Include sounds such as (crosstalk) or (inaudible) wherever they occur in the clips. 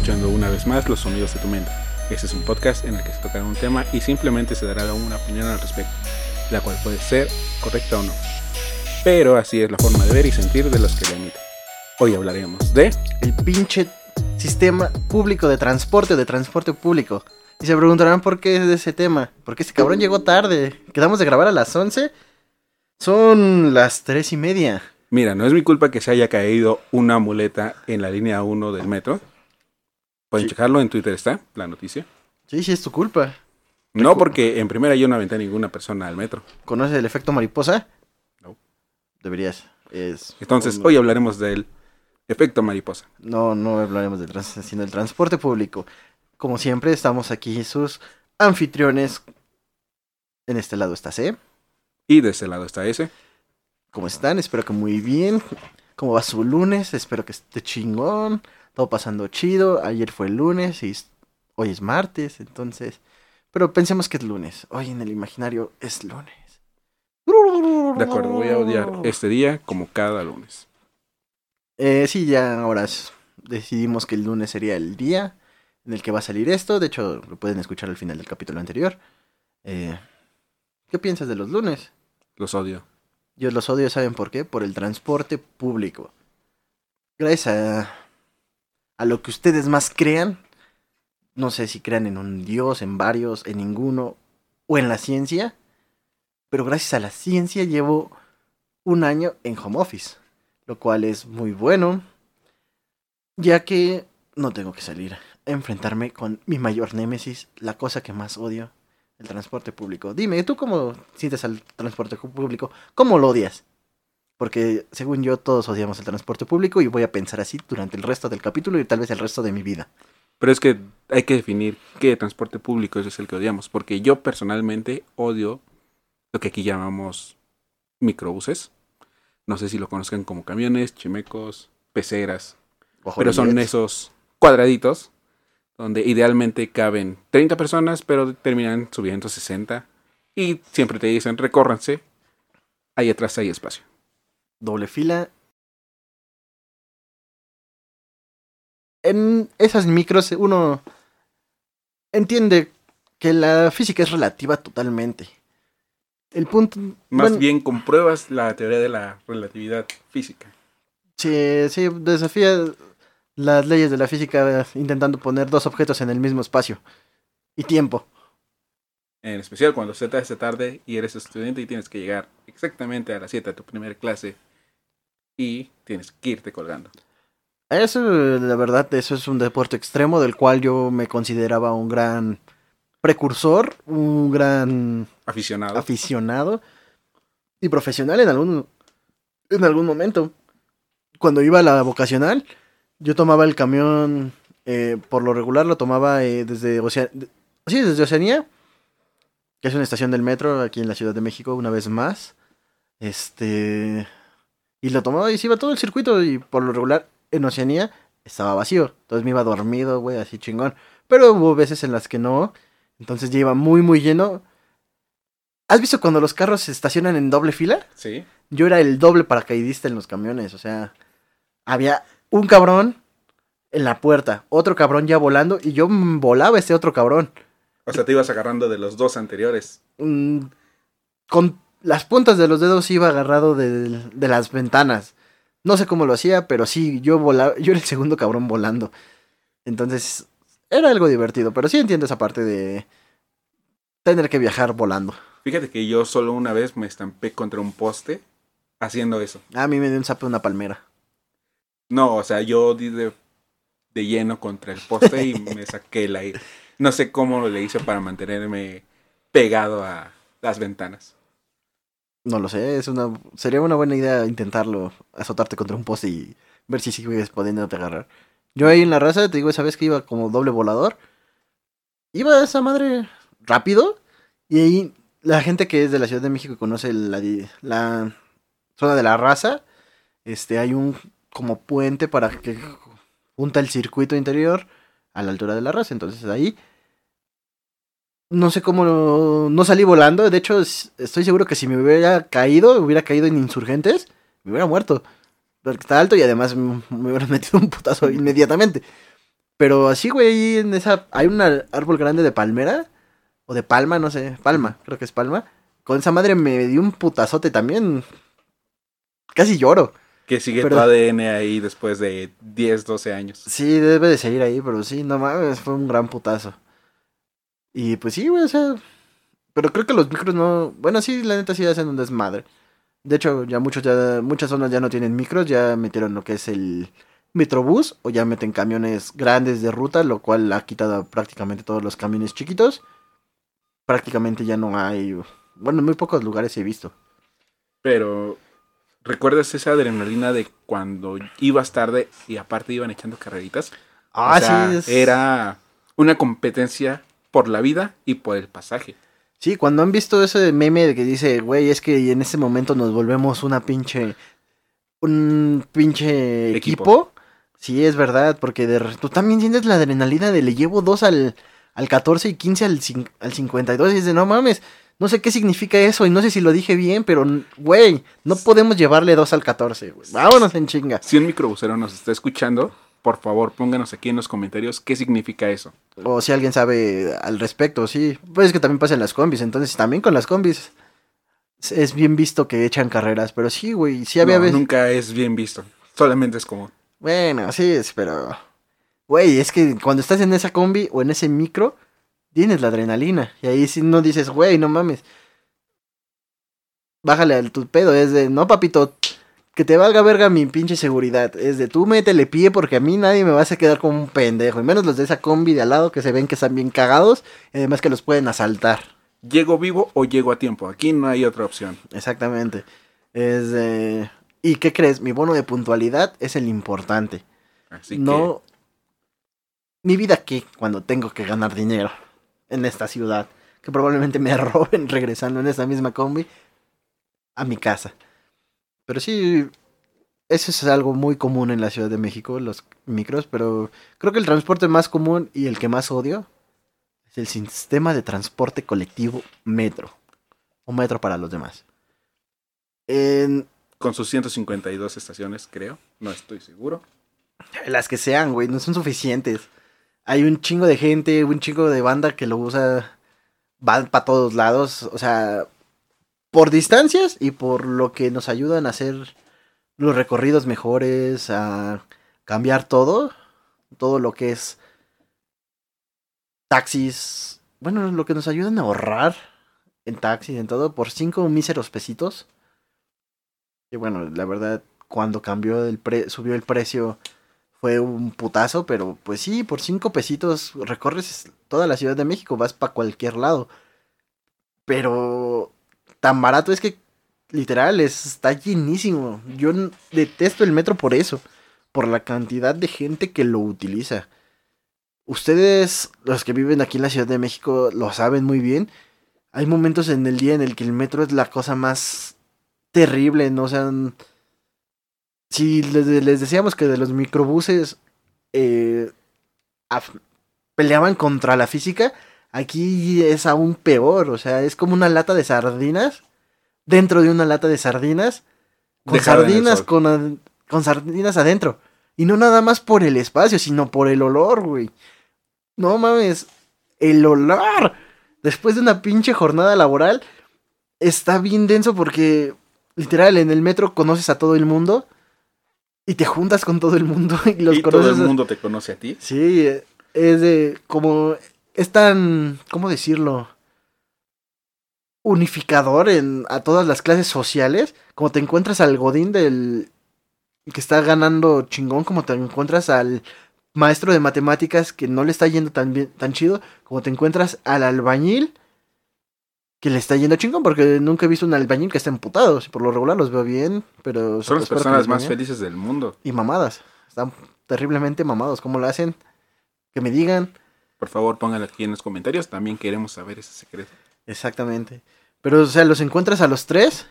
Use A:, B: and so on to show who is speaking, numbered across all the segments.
A: escuchando una vez más Los Sonidos de tu Mente. Este es un podcast en el que se tocará un tema y simplemente se dará una opinión al respecto, la cual puede ser correcta o no. Pero así es la forma de ver y sentir de los que la emiten. Hoy hablaremos de...
B: El pinche sistema público de transporte, de transporte público. Y se preguntarán por qué es de ese tema. Porque ese cabrón llegó tarde. Quedamos de grabar a las 11. Son las tres y media.
A: Mira, no es mi culpa que se haya caído una muleta en la línea 1 del metro. Pueden
B: Sí.
A: checarlo, en Twitter está la noticia.
B: Sí, sí, es tu culpa.
A: No porque en primera yo no aventé a ninguna persona al metro.
B: ¿Conoces el efecto mariposa?
A: No.
B: Deberías. Es
A: Entonces,
B: un-
A: hoy hablaremos del efecto mariposa.
B: No, no hablaremos del trans- sino del transporte público. Como siempre, estamos aquí sus anfitriones. En este lado está C.
A: Y de ese lado está ese.
B: ¿Cómo están? Espero que muy bien. ¿Cómo va su lunes? Espero que esté chingón. Todo pasando chido. Ayer fue lunes y hoy es martes, entonces. Pero pensemos que es lunes. Hoy en el imaginario es lunes.
A: De acuerdo, voy a odiar este día como cada lunes.
B: Eh, sí, ya ahora decidimos que el lunes sería el día en el que va a salir esto. De hecho, lo pueden escuchar al final del capítulo anterior. Eh, ¿Qué piensas de los lunes?
A: Los odio.
B: Yo los odio, ¿saben por qué? Por el transporte público. Gracias a, a lo que ustedes más crean, no sé si crean en un dios, en varios, en ninguno, o en la ciencia, pero gracias a la ciencia llevo un año en home office, lo cual es muy bueno, ya que no tengo que salir a enfrentarme con mi mayor némesis, la cosa que más odio, el transporte público. Dime, ¿tú cómo sientes al transporte público? ¿Cómo lo odias? Porque según yo todos odiamos el transporte público y voy a pensar así durante el resto del capítulo y tal vez el resto de mi vida.
A: Pero es que hay que definir qué transporte público es el que odiamos. Porque yo personalmente odio lo que aquí llamamos microbuses. No sé si lo conozcan como camiones, chimecos, peceras. Pero son esos cuadraditos donde idealmente caben 30 personas, pero terminan subiendo 60. Y siempre te dicen, recórranse. Ahí atrás hay espacio.
B: Doble fila. En esas micros uno entiende que la física es relativa totalmente. El punto...
A: Más
B: bueno,
A: bien compruebas la teoría de la relatividad física.
B: Sí, sí, desafía las leyes de la física intentando poner dos objetos en el mismo espacio y tiempo.
A: En especial cuando se te hace tarde y eres estudiante y tienes que llegar exactamente a las 7 a tu primera clase y tienes que irte colgando.
B: Eso, la verdad, eso es un deporte extremo del cual yo me consideraba un gran precursor, un gran
A: Aficionado.
B: aficionado y profesional en algún en algún momento. Cuando iba a la vocacional, yo tomaba el camión, eh, por lo regular lo tomaba eh, desde Ocea- de- sí, desde Oceanía, que es una estación del metro aquí en la Ciudad de México, una vez más. Este y lo tomaba y se iba todo el circuito y por lo regular en Oceanía estaba vacío. Entonces me iba dormido, güey, así chingón. Pero hubo veces en las que no. Entonces ya iba muy, muy lleno. ¿Has visto cuando los carros se estacionan en doble fila?
A: Sí.
B: Yo era el doble paracaidista en los camiones. O sea, había un cabrón en la puerta, otro cabrón ya volando y yo volaba ese otro cabrón.
A: O sea, te ibas agarrando de los dos anteriores.
B: Mm, con las puntas de los dedos iba agarrado de, de las ventanas. No sé cómo lo hacía, pero sí, yo volaba, (laughs) yo era el segundo cabrón volando. Entonces, era algo divertido, pero sí entiendo esa parte de tener que viajar volando.
A: Fíjate que yo solo una vez me estampé contra un poste haciendo eso.
B: A mí me dio un zape una palmera.
A: No, o sea, yo di de, de lleno contra el poste y (laughs) me saqué el aire. No sé cómo le hice para mantenerme pegado a las ventanas.
B: No lo sé, es una sería una buena idea intentarlo, azotarte contra un poste y ver si sigues pudiéndote agarrar. Yo ahí en la raza, te digo, esa vez que iba como doble volador, iba esa madre rápido y ahí la gente que es de la Ciudad de México y conoce la, la zona de la raza, este hay un como puente para que junta el circuito interior a la altura de la raza, entonces ahí no sé cómo no, no salí volando. De hecho, estoy seguro que si me hubiera caído, hubiera caído en insurgentes, me hubiera muerto. Porque está alto y además me hubiera (laughs) metido un putazo inmediatamente. Pero así, güey, en esa. Hay un árbol grande de palmera. O de palma, no sé. Palma, creo que es palma. Con esa madre me dio un putazote también. Casi lloro.
A: Que sigue
B: Pero-
A: tu ADN ahí después de 10, 12 años.
B: Sí, debe de seguir ahí, pero sí, no mames, fue un gran putazo. Y pues sí, güey, o sea. Pero creo que los micros no. Bueno, sí, la neta sí hacen un desmadre. De hecho, ya muchos ya, muchas zonas ya no tienen micros, ya metieron lo que es el Metrobús, o ya meten camiones grandes de ruta, lo cual ha quitado prácticamente todos los camiones chiquitos. Prácticamente ya no hay. Bueno, en muy pocos lugares he visto.
A: Pero, ¿recuerdas esa adrenalina de cuando ibas tarde y aparte iban echando carreritas?
B: Ah,
A: O sea,
B: sí, es-
A: Era una competencia por la vida y por el pasaje.
B: Sí, cuando han visto ese meme de que dice, güey, es que en ese momento nos volvemos una pinche. Un pinche
A: Equipo.
B: equipo. Sí, es verdad, porque de tú también sientes la adrenalina de le llevo dos al, al 14 y 15 al, al 52 y dices, no mames, no sé qué significa eso y no sé si lo dije bien, pero, güey, no podemos llevarle dos al 14, güey. Vámonos en chinga.
A: Si un microbusero nos está escuchando, por favor, pónganos aquí en los comentarios qué significa eso.
B: O si alguien sabe al respecto, sí. Pues es que también pasa en las combis, entonces también con las combis es- bien visto que echan carreras, pero sí, güey, sí había
A: No,
B: veces...
A: nunca es bien visto. Solamente es como,
B: Bueno, sí, es, pero... Güey, es que cuando estás en esa combi o en ese micro, tienes la adrenalina. Y ahí sí no dices, güey, no mames. Bájale al tu pedo. Es de, no, papito, que te valga verga mi pinche seguridad. Es de, tú métele pie porque a mí nadie me va a quedar como un pendejo. Y menos los de esa combi de al lado que se ven que están bien cagados. Y además que los pueden asaltar.
A: ¿llego vivo o llego a tiempo? Aquí no hay otra opción.
B: Exactamente. Es de... ¿Y qué crees? Mi bono de puntualidad es el importante.
A: Así
B: no. Mi vida aquí cuando tengo que ganar dinero en esta ciudad. Que probablemente me (laughs) roben regresando en esa misma combi a mi casa. Pero sí, eso es algo muy común en la Ciudad de México, los micros. Pero creo que el transporte más común y el que más odio es el sistema de transporte colectivo metro. O metro para los demás. En,
A: con sus 152 estaciones, creo. No estoy seguro.
B: Las que sean, güey, no son suficientes. Hay un chingo de gente, un chingo de banda que lo usa, van para todos lados, o sea, por distancias y por lo que nos ayudan a hacer los recorridos mejores, a cambiar todo, todo lo que es taxis, bueno, lo que nos ayudan a ahorrar en taxis, en todo, por cinco míseros pesitos. Y bueno, la verdad, cuando cambió el pre subió el precio fue un putazo, pero pues sí, por cinco pesitos recorres toda la Ciudad de México, vas para cualquier lado. Pero tan barato es que literal es- está llenísimo. Yo detesto el metro por eso, por la cantidad de gente que lo utiliza. Ustedes, los que viven aquí en la Ciudad de México, lo saben muy bien. Hay momentos en el día en el que el metro es la cosa más terrible, ¿no? O sea, si les, decíamos que de los microbuses eh, peleaban contra la física, aquí es aún peor, o sea, es como una lata de sardinas dentro de una lata de sardinas con
A: Dejada
B: sardinas con, con sardinas adentro. Y no nada más por el espacio, sino por el olor, güey. No mames, el olor. Después de una pinche jornada laboral, está bien denso porque, literal, en el metro conoces a todo el mundo y te juntas con todo el mundo (laughs) y los
A: y todo
B: conoces.
A: el mundo te conoce a ti.
B: Sí, eh, es de como es tan, ¿cómo decirlo? unificador en a todas las clases sociales, como te encuentras al godín del que está ganando chingón, como te encuentras al maestro de matemáticas que no le está yendo tan bien, tan chido, como te encuentras al albañil que le está yendo chingón, porque nunca he visto un albañil que esté emputado, por lo regular los veo bien, pero
A: Son las personas más felices del mundo.
B: y mamadas, están terriblemente mamados, ¿cómo lo hacen? Que me digan.
A: Por favor, pónganlo aquí en los comentarios. También queremos saber ese secreto.
B: Exactamente. Pero, o sea, los encuentras a los tres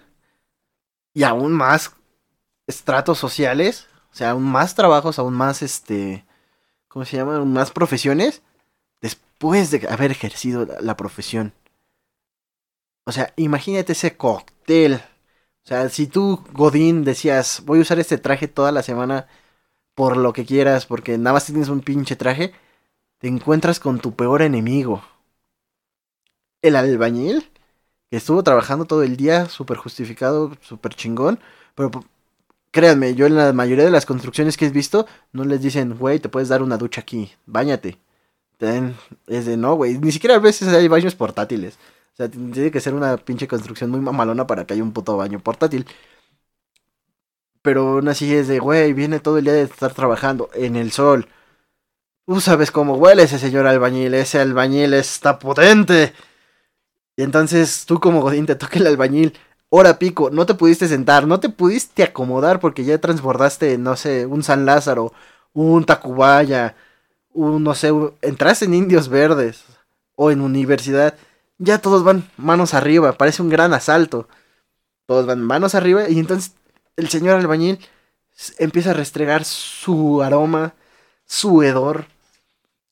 B: y aún más estratos sociales, o sea, aún más trabajos, aún más, este, ¿cómo se llama? Aún más profesiones después de haber ejercido la, la profesión. O sea, imagínate ese cóctel. O sea, si tú, Godín, decías, voy a usar este traje toda la semana por lo que quieras, porque nada más tienes un pinche traje, te encuentras con tu peor enemigo. El albañil, que estuvo trabajando todo el día, súper justificado, súper chingón, pero créanme, yo en la mayoría de las construcciones que he visto, no les dicen, güey, te puedes dar una ducha aquí, bañate. Es de no, güey, ni siquiera a veces hay baños portátiles. O sea, tiene que ser una pinche construcción muy mamalona para que haya un puto baño portátil. Pero aún así es de, güey, viene todo el día de estar trabajando en el sol. Tú sabes cómo huele ese señor albañil, ese albañil está potente. Y entonces tú como Godín te toca el albañil, hora pico, no te pudiste sentar, no te pudiste acomodar porque ya transbordaste, no sé, un San Lázaro, un Tacubaya, un, no sé, entraste en Indios Verdes o en Universidad. Ya todos van manos arriba, parece un gran asalto. Todos van manos arriba y entonces el señor albañil empieza a restregar su aroma, su hedor,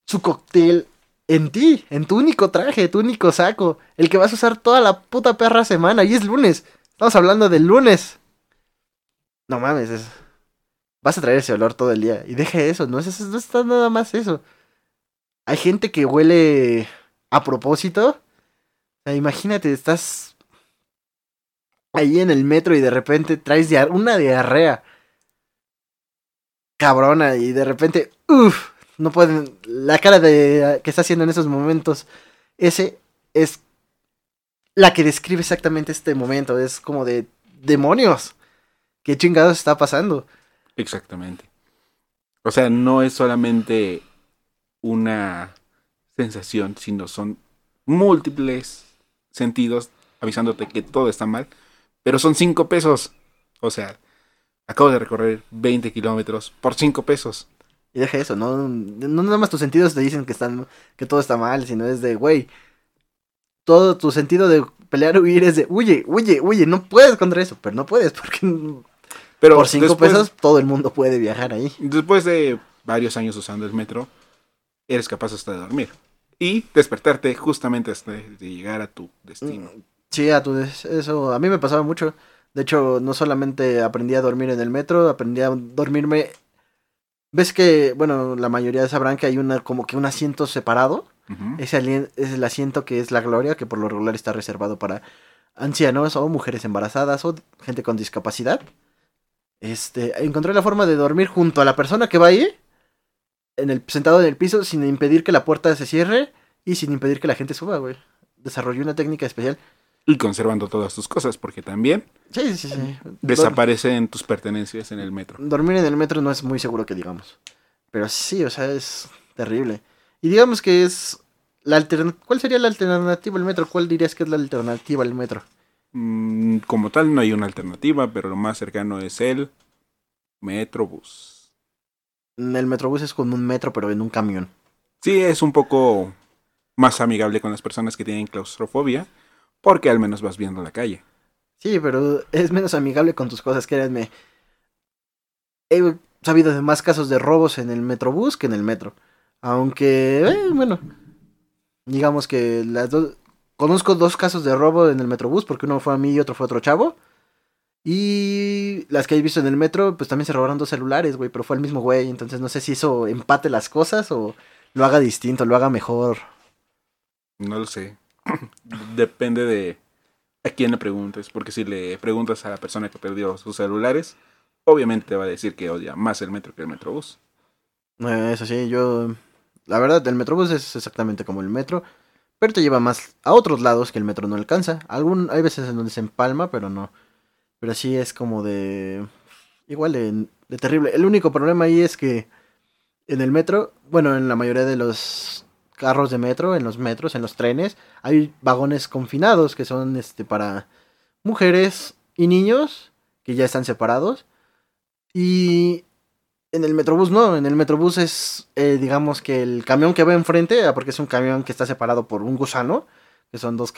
B: su cóctel en ti, en tu único traje, tu único saco, el que vas a usar toda la puta perra semana y es lunes. Estamos hablando del lunes. No mames, es- vas a traer ese olor todo el día y deje eso, no es no está nada más eso. Hay gente que huele a propósito. Imagínate, estás ahí en el metro y de repente traes una diarrea cabrona y de repente, uff, no pueden, la cara de que está haciendo en esos momentos, ese es la que describe exactamente este momento, es como de demonios, qué chingados está pasando.
A: Exactamente. O sea, no es solamente una sensación, sino son múltiples sentidos avisándote que todo está mal, pero son cinco pesos. O sea, acabo de recorrer 20 kilómetros por cinco pesos.
B: Y deja eso, no, no nada más tus sentidos te dicen que están, que todo está mal, sino es de, güey, todo tu sentido de pelear o huir es de, huye, huye, huye, no puedes contra eso, pero no puedes, porque (laughs)
A: Pero
B: por cinco
A: después,
B: pesos todo el mundo puede viajar ahí.
A: después de varios años usando el metro, eres capaz hasta de dormir y despertarte justamente hasta de llegar a tu destino.
B: Sí, a tu eso a mí me pasaba mucho. De hecho, no solamente aprendí a dormir en el metro, aprendí a dormirme. ¿Ves que, bueno, la mayoría sabrán que hay una como que un asiento separado?
A: Ujú.
B: Ese alien- es el asiento que es la gloria, que por lo regular está reservado para ancianos o mujeres embarazadas o gente con discapacidad. Este, encontré la forma de dormir junto a la persona que va ahí, en el, sentado en el piso, sin impedir que la puerta se cierre y sin impedir que la gente suba, güey. Desarrollé una técnica especial.
A: Y conservando todas tus cosas, porque también
B: Sí, sí, sí.
A: Desaparecen tus pertenencias en el metro.
B: dormir en el metro no es muy seguro que digamos. Pero sí, o sea, es terrible. Y digamos que es la. ¿Cuál sería la alternativa al metro? ¿Cuál dirías que es la alternativa al metro?
A: Mm, como tal, no hay una alternativa, pero lo más cercano es el Metrobús.
B: El metrobús es como un metro, pero en un camión.
A: Sí, es un poco más amigable con las personas que tienen claustrofobia, porque al menos vas viendo la calle.
B: Sí, pero es menos amigable con tus cosas, créanme. He sabido de más casos de robos en el metrobús que en el metro. Aunque, eh, bueno, digamos que las dos... Conozco dos casos de robo en el metrobús, porque uno fue a mí y otro fue a otro chavo. Y las que he visto en el metro, pues también se robaron dos celulares, güey, pero fue el mismo güey. Entonces no sé si eso empate las cosas o lo haga distinto, lo haga mejor.
A: No lo sé. Depende de a quién le preguntes, porque si le preguntas a la persona que perdió sus celulares, obviamente te va a decir que odia más el metro que el Metrobús.
B: Eh, Eso sí, yo. La verdad, el metrobús es exactamente como el metro. Pero te lleva más a otros lados que el metro no alcanza. Algún, hay veces en donde se empalma, pero no. Pero sí es como de. Igual de terrible. El único problema ahí es que en el metro, bueno, en la mayoría de los carros de metro, en los metros, en los trenes, hay vagones confinados que son este para mujeres y niños que ya están separados. Y en el Metrobús no, en el Metrobús es, eh, digamos que el camión que va enfrente, ah, porque es un camión que está separado por un gusano, que son dos,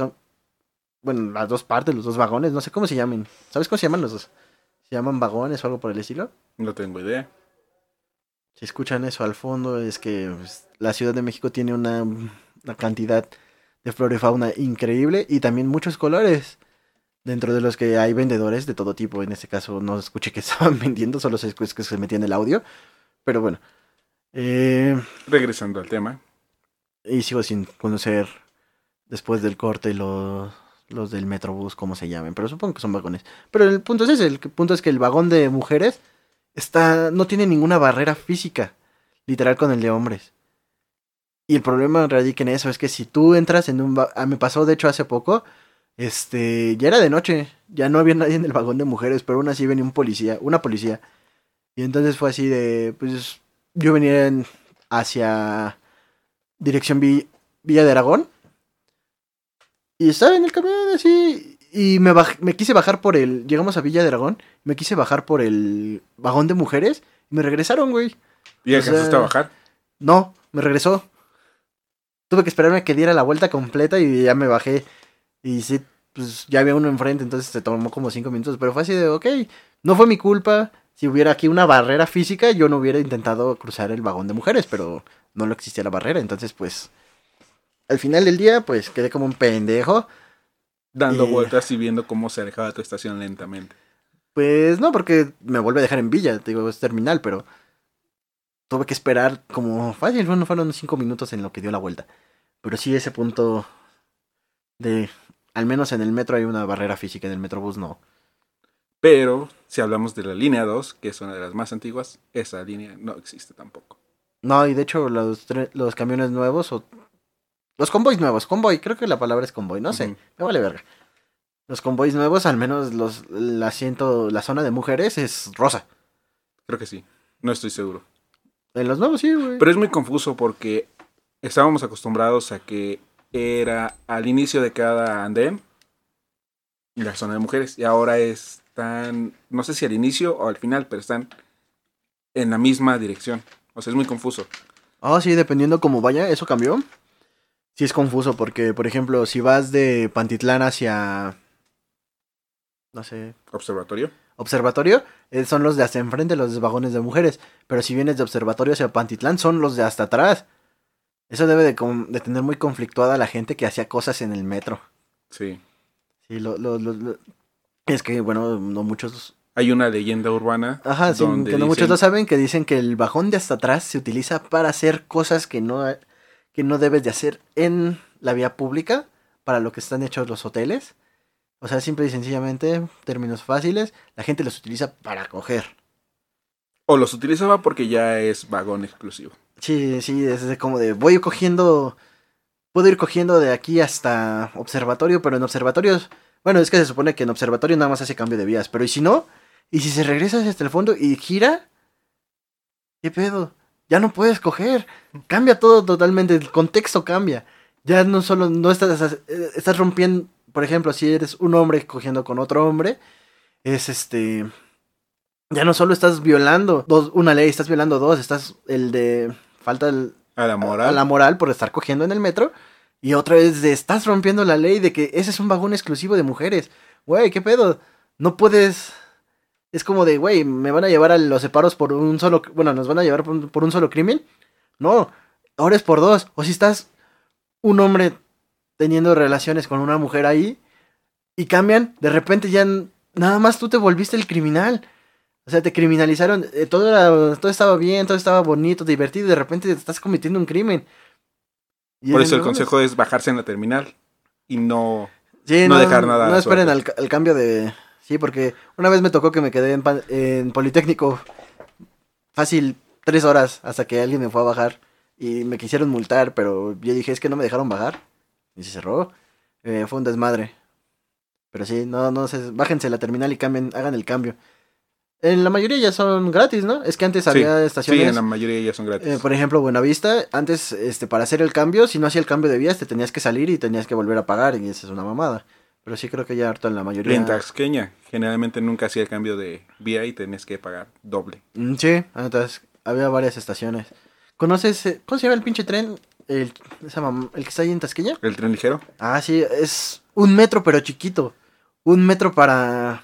B: bueno, las dos partes, los dos vagones, no sé cómo se llaman. ¿Sabes cómo se llaman los dos? ¿Se llaman vagones o algo por el estilo?
A: No tengo idea.
B: Si escuchan eso al fondo, es que pues, la Ciudad de México tiene una, una cantidad de flora y fauna increíble y también muchos colores. Dentro de los que hay vendedores de todo tipo. En este caso no escuché que (laughs) estaban vendiendo, solo se escucha que se metía en el audio. Pero bueno. Eh,
A: Regresando al tema,
B: Y sigo sin conocer después del corte los, los del Metrobús, cómo se llamen. Pero supongo que son vagones. Pero el punto es ese. El punto es que el vagón de mujeres está, no tiene ninguna barrera física. Literal con el de hombres. Y el problema radica en eso. Es que si tú entras en un... ah, me pasó de hecho hace poco. Este, ya era de noche, ya no había (laughs) nadie en el vagón de mujeres, pero aún así venía un policía, una policía. Y entonces fue así de, pues, yo venía en- hacia dirección Vi- Villa de Aragón. Y estaba en el camión así, y me, baj- me quise bajar por el, llegamos a Villa de Aragón, me quise bajar por el vagón de mujeres, y me regresaron, güey.
A: ¿Y alcanzaste a bajar?
B: No, me regresó. Tuve que esperarme a que diera la vuelta completa y ya me bajé. Y sí, pues ya había uno enfrente, entonces se tomó como cinco minutos. Pero fue así de, ok, no fue mi culpa. Si hubiera aquí una barrera física, yo no hubiera intentado cruzar el vagón de mujeres, pero no lo existía la barrera. Entonces, pues, al final del día, pues quedé como un pendejo.
A: Dando vueltas y viendo cómo se alejaba tu estación lentamente.
B: Pues no, porque me vuelve a dejar en Villa, te digo, es terminal, pero tuve que esperar como fácil, bueno, fueron cinco minutos en lo que dio la vuelta. Pero sí ese punto de, al menos en el metro hay una barrera física, en el metrobús no.
A: Pero si hablamos de la línea 2, que es una de las más antiguas, esa línea no existe tampoco.
B: No, y de hecho los, los camiones nuevos o... Los convoys nuevos, convoy, creo que la palabra es convoy, no sé, me vale verga. Los convoys nuevos, al menos los, el asiento, la zona de mujeres es rosa.
A: Creo que sí. No estoy seguro.
B: En los nuevos sí, güey.
A: Pero es muy confuso porque estábamos acostumbrados a que era al inicio de cada andén la zona de mujeres. Y ahora están, no sé si al inicio o al final, pero están en la misma dirección. O sea, es muy confuso.
B: Ah, sí, dependiendo cómo vaya, eso cambió. Sí es confuso porque, por ejemplo, si vas de Pantitlán hacia, no sé,
A: Observatorio.
B: Observatorio, eh, son los de hasta enfrente, los de vagones de mujeres. Pero si vienes de Observatorio hacia Pantitlán, son los de hasta atrás. Eso debe de, tener muy conflictuada a la gente que hacía cosas en el metro.
A: Sí.
B: Sí, lo, lo- Es que, bueno, no muchos...
A: Hay una leyenda urbana.
B: Ajá, sí, que no muchos lo saben, que dicen que el vagón de hasta atrás se utiliza para hacer cosas que no, que no debes de hacer en la vía pública, para lo que están hechos los hoteles. O sea, simple y sencillamente, términos fáciles, la gente los utiliza para coger.
A: O los utilizaba porque ya es vagón exclusivo.
B: Sí, sí, es como de voy cogiendo, puedo ir cogiendo de aquí hasta observatorio, pero en observatorios, bueno, es que se supone que en observatorio nada más hace cambio de vías, pero ¿y si no? ¿Y si se regresa hasta el fondo y gira? ¿Qué pedo? Ya no puedes coger, cambia todo totalmente, el contexto cambia. Ya no solo, no estás, eh, estás rompiendo, por ejemplo, si eres un hombre cogiendo con otro hombre, es este... Ya no solo estás violando dos, una ley, estás violando dos, estás el de falta el-
A: A la
B: a
A: moral.
B: la moral por estar cogiendo en el metro. Y otra vez de estás rompiendo la ley de que ese es un vagón exclusivo de mujeres. Güey, ¿qué pedo? No puedes... Es como de, güey, me van a llevar a los separos por un solo... Bueno, nos van a llevar por un, por un solo crimen. No, ahora es por dos. O si estás un hombre teniendo relaciones con una mujer ahí y cambian, de repente ya nada más tú te volviste el criminal. O sea, te criminalizaron, eh, todo, era- todo estaba bien, todo estaba bonito, divertido, y de repente estás cometiendo un crimen. Y
A: Por
B: es
A: eso el consejo es bajarse en la terminal y no...
B: Sí,
A: no dejar nada
B: No esperen al, al cambio de... Sí, porque una vez me tocó que me quedé en, Politécnico fácil tres horas hasta que alguien me fue a bajar y me quisieron multar, pero yo dije, es que no me dejaron bajar. Y se cerró. Eh, fue un desmadre. Pero sí, no, no sé, bájense la terminal y cambien, hagan el cambio. En la mayoría ya son gratis, ¿no? Es que antes
A: Sí,
B: había
A: Sí,
B: estaciones.
A: en la mayoría ya son gratis.
B: Eh, por ejemplo, Buenavista, antes, este, para hacer el cambio, si no hacía el cambio de vías, te tenías que salir y tenías que volver a pagar, y esa es una mamada. Pero sí creo que ya harto en la mayoría.
A: en Taxqueña, generalmente nunca hacía el cambio de vía y tenías que pagar doble.
B: Mm, Sí, entonces había varias estaciones. ¿Conoces, eh, cómo se llama el pinche tren? El, el que está ahí en Tasqueña.
A: ¿El tren ligero?
B: Ah, sí, es un metro pero chiquito. Un metro para...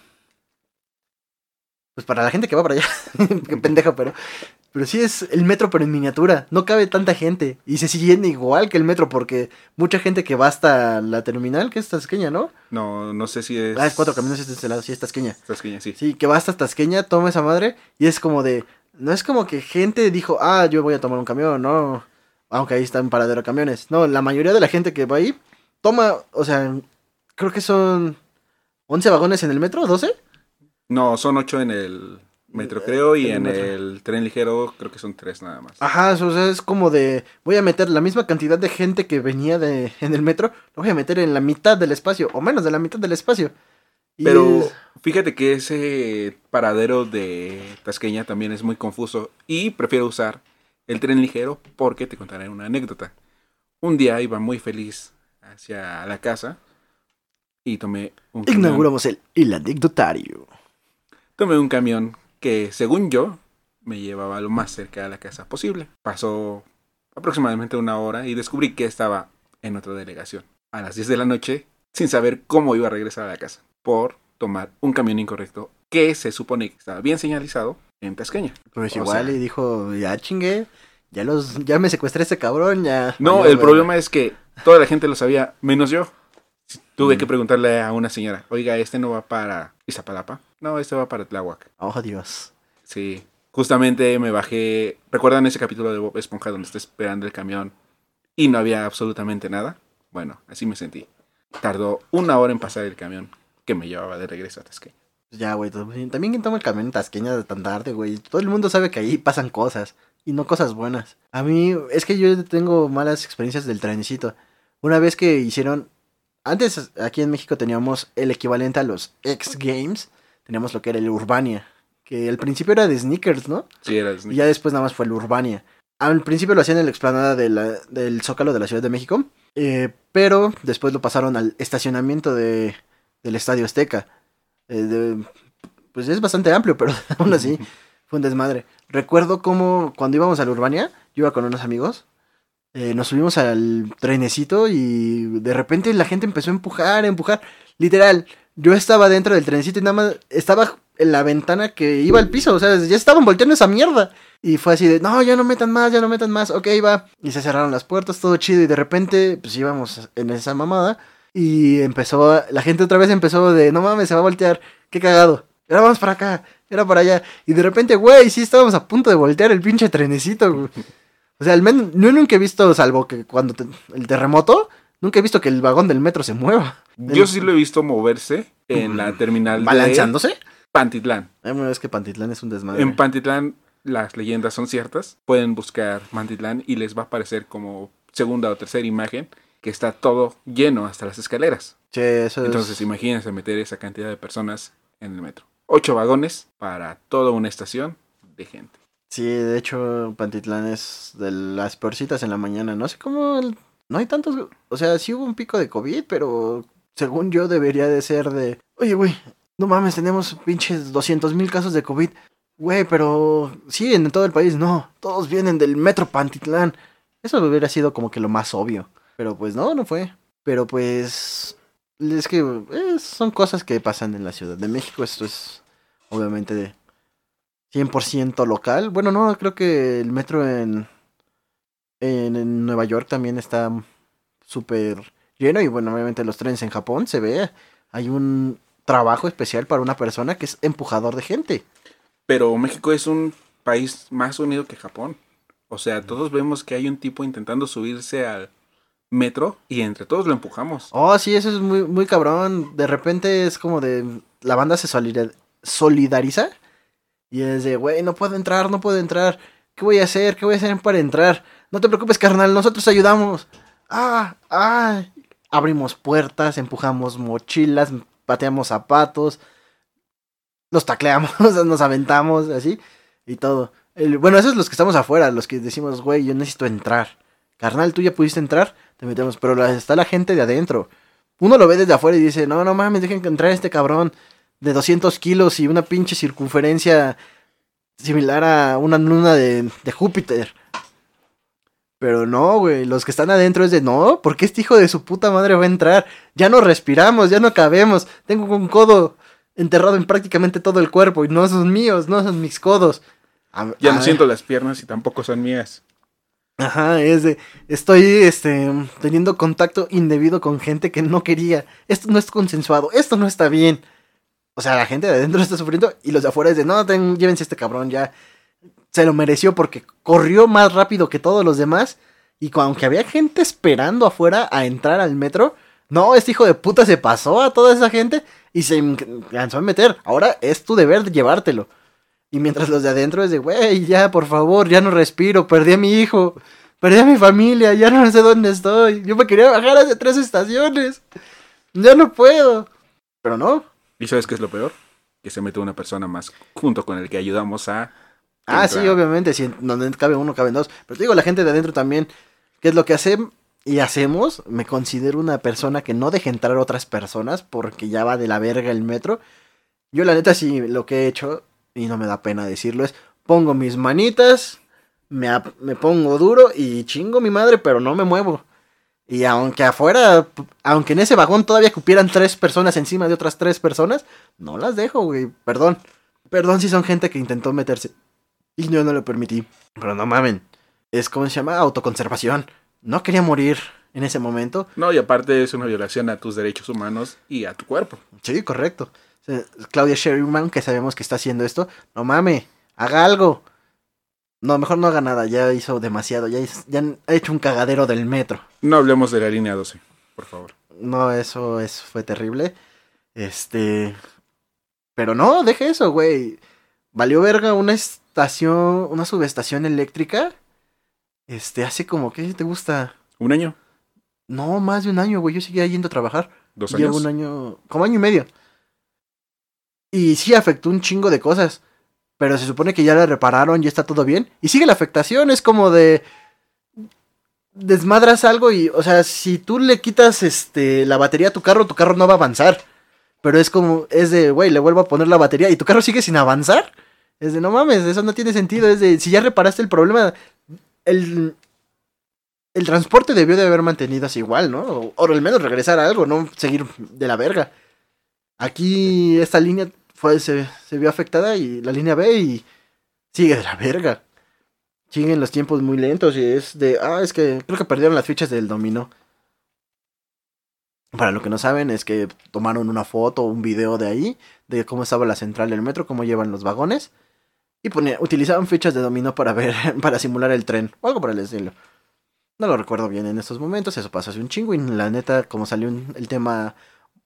B: Pues para la gente que va para allá. (laughs) Qué pendejo, pero... Pero sí es el metro pero en miniatura. No cabe tanta gente. Y se sigue igual que el metro porque mucha gente que va hasta la terminal, que es Tasqueña, ¿no?
A: No, no sé si es...
B: Ah, es cuatro caminos este este lado, sí es Tasqueña.
A: Tasqueña, sí.
B: Sí, que va hasta Tasqueña, toma esa madre y es como de... No es como que gente dijo, ah, yo voy a tomar un camión, no. Aunque ahí está en paradero de camiones. No, la mayoría de la gente que va ahí toma, o sea, creo que son 11 vagones en el metro, 12.
A: No, son ocho en el metro, creo, y
B: en
A: en
B: el
A: tren ligero creo que son tres nada más.
B: Ajá, o sea, es como de, voy a meter la misma cantidad de gente que venía de, en el metro, lo voy a meter en la mitad del espacio, o menos de la mitad del espacio. Y
A: Pero
B: es-
A: fíjate que ese paradero de Tasqueña también es muy confuso y prefiero usar el tren ligero porque te contaré una anécdota. Un día iba muy feliz hacia la casa y tomé un camión,
B: inauguramos el, el anecdotario.
A: Tomé un camión que según yo me llevaba lo más cerca de la casa posible. Pasó aproximadamente una hora y descubrí que estaba en otra delegación a las 10 de la noche sin saber cómo iba a regresar a la casa por tomar un camión incorrecto que se supone que estaba bien señalizado en Tasqueña.
B: Pues igual
A: sea-
B: y dijo, ya chingué, ya los, ya me secuestré a este cabrón, ya.
A: No, el
B: verga".
A: problema es que toda la gente lo sabía, menos yo. Tuve
B: Mm.
A: que preguntarle a una señora, oiga, este no va para Iztapalapa. No, este va para Tláhuac.
B: Oh, Dios.
A: Sí, justamente me bajé. ¿Recuerdan ese capítulo de Bob Esponja donde está esperando el camión y no había absolutamente nada? Bueno, así me sentí. Tardó una hora en pasar el camión que me llevaba de regreso a Tasqueña.
B: Ya, güey, también quien toma el camión en Tasqueña de tan tarde, güey. Todo el mundo sabe que ahí pasan cosas, y no cosas buenas. A mí, es que yo tengo malas experiencias del trenecito. Una vez que hicieron, antes aquí en México teníamos el equivalente a los X Games, teníamos lo que era el Urbania, que al principio era de sneakers, ¿no?
A: Sí, era
B: Y ya después nada más fue el Urbania. Al principio lo hacían en la explanada de la- del Zócalo de la Ciudad de México, eh, pero después lo pasaron al estacionamiento de, del Estadio Azteca. Eh, de- pues es bastante amplio, pero (laughs) aún así (laughs) fue un desmadre. Recuerdo cómo cuando íbamos al Urbania, yo iba con unos amigos, eh, nos subimos al trenecito y de repente la gente empezó a empujar, a empujar. Literal, yo estaba dentro del trenecito y nada más estaba en la ventana que iba al piso, o sea, ya estaban volteando esa mierda. Y fue así de, no, ya no metan más, ya no metan más, ok, va. Y se cerraron las puertas, todo chido. Y de repente, pues íbamos en esa mamada. Y empezó, la gente otra vez empezó de, no mames, se va a voltear, qué cagado. Ahora vamos para acá, era para allá. Y de repente, güey, sí estábamos a punto de voltear el pinche trenecito, güey. O sea, al menos, yo nunca he visto, salvo que cuando te- el terremoto, nunca he visto que el vagón del metro se mueva.
A: Yo sí lo he visto moverse en la terminal de
B: ¿Balanceándose?
A: Pantitlán.
B: Ay, bueno, es que Pantitlán es un desmadre.
A: En Pantitlán las leyendas son ciertas. Pueden buscar Pantitlán y les va a aparecer como segunda o tercera imagen que está todo lleno hasta las escaleras.
B: Eso es-
A: Entonces imagínense meter esa cantidad de personas en el metro. Ocho vagones para toda una estación de gente.
B: Sí, de hecho, Pantitlán es de las peorcitas en la mañana. No sé cómo. el- No hay tantos. O sea, sí hubo un pico de COVID, pero según yo debería de ser de. Oye, güey, no mames, tenemos pinches 200 mil casos de COVID. Güey, pero sí, en todo el país no. Todos vienen del metro Pantitlán. Eso hubiera sido como que lo más obvio. Pero pues no, no fue. Pero pues. Es que eh, son cosas que pasan en la Ciudad de México. Esto es obviamente de 100% local. Bueno, no, creo que el metro en, en, en Nueva York también está súper lleno. Y bueno, obviamente los trenes en Japón se ve. Hay un trabajo especial para una persona que es empujador de gente.
A: Pero México es un país más unido que Japón. O sea, todos vemos que hay un tipo intentando subirse al metro y entre todos lo empujamos.
B: Oh, sí, eso es muy, muy cabrón. De repente es como de. La banda se solida- solidariza. Y es de, güey, no puedo entrar, no puedo entrar. ¿Qué voy a hacer? ¿Qué voy a hacer para entrar? No te preocupes, carnal, nosotros ayudamos. Ah, ah. Abrimos puertas, empujamos mochilas, pateamos zapatos. Los tacleamos, (laughs) nos aventamos, así. Y todo. Bueno, esos son los que estamos afuera, los que decimos, güey, yo necesito entrar. Carnal, tú ya pudiste entrar, te metemos. Pero está la gente de adentro. Uno lo ve desde afuera y dice, no, no mames, dejen que entrar este cabrón de 200 kilos y una pinche circunferencia similar a una luna de, de Júpiter. Pero no, güey, los que están adentro es de, no, ¿por qué este hijo de su puta madre va a entrar? Ya no respiramos, ya no cabemos. Tengo un codo enterrado en prácticamente todo el cuerpo y no son míos, no son mis codos. A-
A: Ya
B: a
A: no
B: ver.
A: siento las piernas y tampoco son mías.
B: Ajá, es de, estoy este, teniendo contacto indebido con gente que no quería. Esto no es consensuado, esto no está bien. O sea, la gente de adentro (laughs) está sufriendo y los de afuera de, no, ten- llévense a este cabrón, ya se lo mereció porque corrió más rápido que todos los demás Y aunque había gente esperando afuera a entrar al metro, no, este hijo de puta se pasó a toda esa gente y se lanzó a meter. Ahora es tu deber llevártelo. Y mientras los de adentro es de, güey, ya, por favor, ya no respiro, perdí a mi hijo, perdí a mi familia, ya no sé dónde estoy. Yo me quería bajar hace tres estaciones. Ya no puedo. Pero no.
A: ¿Y sabes qué es lo peor? Que se mete una persona más junto con el que ayudamos a...
B: Ah, sí, obviamente, si donde cabe uno, caben dos. Pero te digo, la gente de adentro también, ¿qué es lo que hacen y hacemos? Me considero una persona que no deja entrar otras personas porque ya va de la verga el metro. Yo la neta sí, lo que he hecho, y no me da pena decirlo, es pongo mis manitas, me, me pongo duro y chingo mi madre, pero no me muevo. Y aunque afuera, aunque en ese vagón todavía cupieran tres personas encima de otras tres personas, no las dejo, güey. Perdón. Perdón si son gente que intentó meterse. Y yo no lo permití. Pero no mamen. Es como se llama autoconservación. No quería morir en ese momento.
A: No, y aparte es una violación a tus derechos humanos y a tu cuerpo.
B: Sí, correcto. Sea, Claudia Sherman, que sabemos que está haciendo esto, no mame, haga algo. No, mejor no haga nada, ya hizo demasiado, ya, hizo- ya ha hecho un cagadero del metro.
A: No hablemos de la línea 12, por favor.
B: No, eso, eso fue terrible. Este. Pero no, deje eso, güey. Valió verga una estación, una subestación eléctrica. Este, hace como, ¿qué te gusta?
A: ¿Un año?
B: No, más de un año, güey. Yo seguía yendo a trabajar.
A: ¿Dos
B: Llevo
A: años?
B: un año, como año y medio. Y sí afectó un chingo de cosas. Pero se supone que ya la repararon, ya está todo bien. Y sigue la afectación, es como de... Desmadras algo y, o sea, si tú le quitas este la batería a tu carro, tu carro no va a avanzar. Pero es como, es de, güey, le vuelvo a poner la batería y tu carro sigue sin avanzar. Es de, no mames, eso no tiene sentido. Es de, si ya reparaste el problema, el, el transporte debió de haber mantenido así igual, ¿no? O, o al menos regresar a algo, no seguir de la verga. Aquí esta línea fue, se, se vio afectada y la línea B y sigue de la verga. Siguen los tiempos muy lentos y es de, ah, es que creo que perdieron las fichas del dominó. Para lo que no saben es que tomaron una foto o un video de ahí, de cómo estaba la central del metro, cómo llevan los vagones. Y ponía, utilizaban fichas de dominó para ver, (laughs) para simular el tren, o algo por el estilo. No lo recuerdo bien en estos momentos, eso pasó hace un chingo y la neta, como salió el tema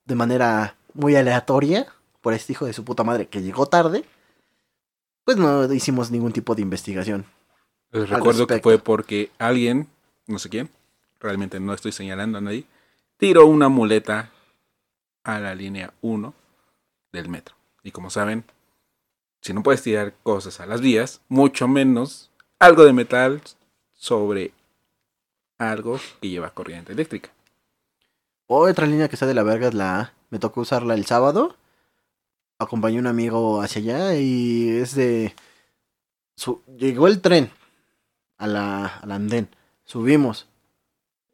B: de manera muy aleatoria, por este hijo de su puta madre que llegó tarde, pues no hicimos ningún tipo de investigación.
A: Les recuerdo que fue porque alguien, no sé quién, realmente no estoy señalando a nadie, tiró una muleta a la línea 1 del metro. Y como saben, si no puedes tirar cosas a las vías, mucho menos algo de metal sobre algo que lleva corriente eléctrica.
B: Otra línea que está de la verga es la A. Me tocó usarla el sábado. Acompañé a un amigo hacia allá y es de... su- Llegó el tren a la, al andén. Subimos.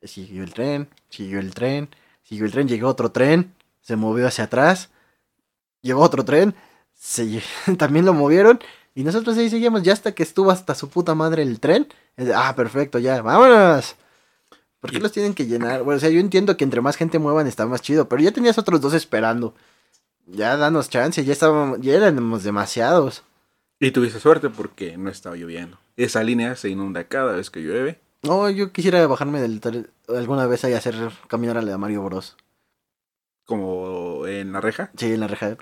B: Siguió el tren, siguió el tren, siguió el tren, llegó otro tren, se movió hacia atrás. Llegó otro tren, se, (laughs) también lo movieron y nosotros ahí seguíamos ya hasta que estuvo hasta su puta madre el tren. Es de, ah, perfecto, ya, vámonos. ¿Por qué
A: Y-
B: los tienen que llenar? Bueno, o sea, yo entiendo que entre más gente muevan está más chido, pero ya tenías otros dos esperando. Ya danos chance, ya estábamos, ya éramos demasiados.
A: Y tuviste suerte porque no estaba lloviendo. Esa línea se inunda cada vez que llueve.
B: No, yo quisiera bajarme del alguna vez ahí a hacer caminar a la de Mario Bros.
A: Como en la reja.
B: Sí, en la reja.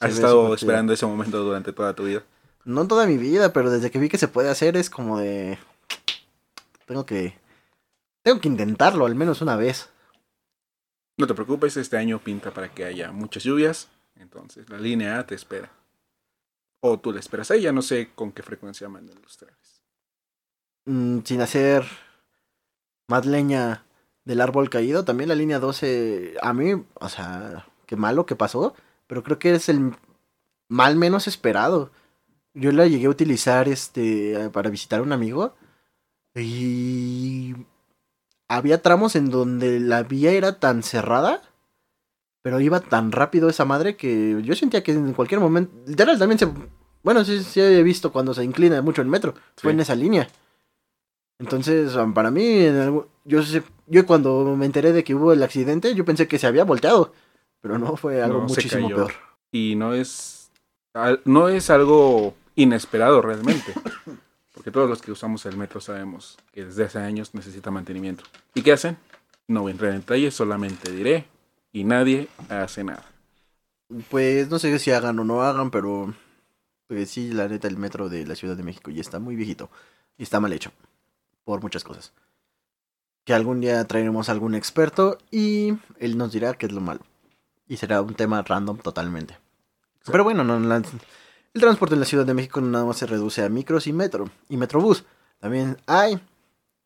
A: Has
B: ve
A: estado esperando ese momento durante toda tu vida.
B: No toda mi vida, pero desde que vi que se puede hacer es como de... Tengo que... Tengo que intentarlo al menos una vez.
A: No te preocupes, este año pinta para que haya muchas lluvias. Entonces la línea A te espera. O tú la esperas a ella, no sé con qué frecuencia mandan los trenes.
B: Mm, sin hacer más leña del árbol caído. También la línea 12, a mí, o sea, qué malo que pasó, pero creo que es el mal menos esperado. Yo la llegué a utilizar este para visitar a un amigo y había tramos en donde la vía era tan cerrada, pero iba tan rápido esa madre que yo sentía que en cualquier momento, literal también se bueno, sí, sí he visto cuando se inclina mucho el metro, fue en esa línea. Entonces, um, para mí, yo, sé- yo cuando me enteré de que hubo el accidente, yo pensé que se había volteado. Pero no, fue algo
A: No,
B: muchísimo peor.
A: Y no es. No es algo inesperado realmente. (laughs) Porque todos los que usamos el metro sabemos que desde hace años necesita mantenimiento. ¿Y qué hacen? No voy a entrar en detalles, solamente diré, y nadie hace nada.
B: Pues no sé si hagan o no hagan, pero pues sí, la neta, el metro de la Ciudad de México ya está muy viejito y está mal hecho por muchas cosas. Que algún día traeremos a algún experto y él nos dirá qué es lo malo. Y será un tema random totalmente. Pero bueno, no, el transporte en la Ciudad de México no nada más se reduce a micros y metro y metrobús. También hay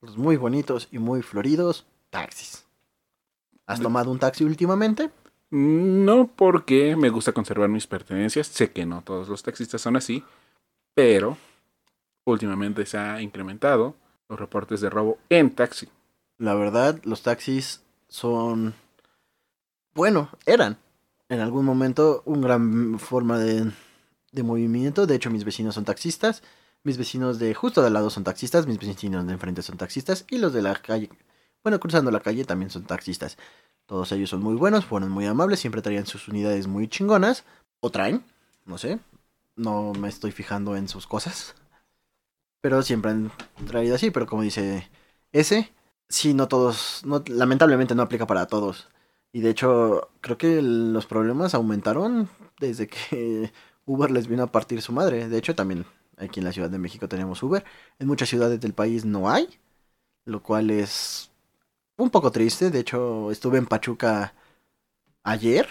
B: los muy bonitos y muy floridos taxis. ¿Has
A: De-
B: tomado un taxi últimamente?
A: No porque me gusta conservar mis pertenencias, sé que no todos los taxistas son así, pero últimamente se ha incrementado los reportes de robo en taxi.
B: La verdad, los taxis son, bueno, eran en algún momento una gran forma de, de movimiento. De hecho, mis vecinos son taxistas. Mis vecinos de justo de al lado son taxistas. Mis vecinos de enfrente son taxistas. Y los de la calle, bueno, cruzando la calle también son taxistas. Todos ellos son muy buenos, fueron muy amables. Siempre traían sus unidades muy chingonas. O traen, no sé. No me estoy fijando en sus cosas. Pero siempre han traído así. Pero como dice ese, sí, no todos, lamentablemente no aplica para todos. Y de hecho, creo que los problemas aumentaron desde que Uber les vino a partir su madre. De hecho, también aquí en la Ciudad de México tenemos Uber. En muchas ciudades del país no hay, lo cual es un poco triste. De hecho, estuve en Pachuca ayer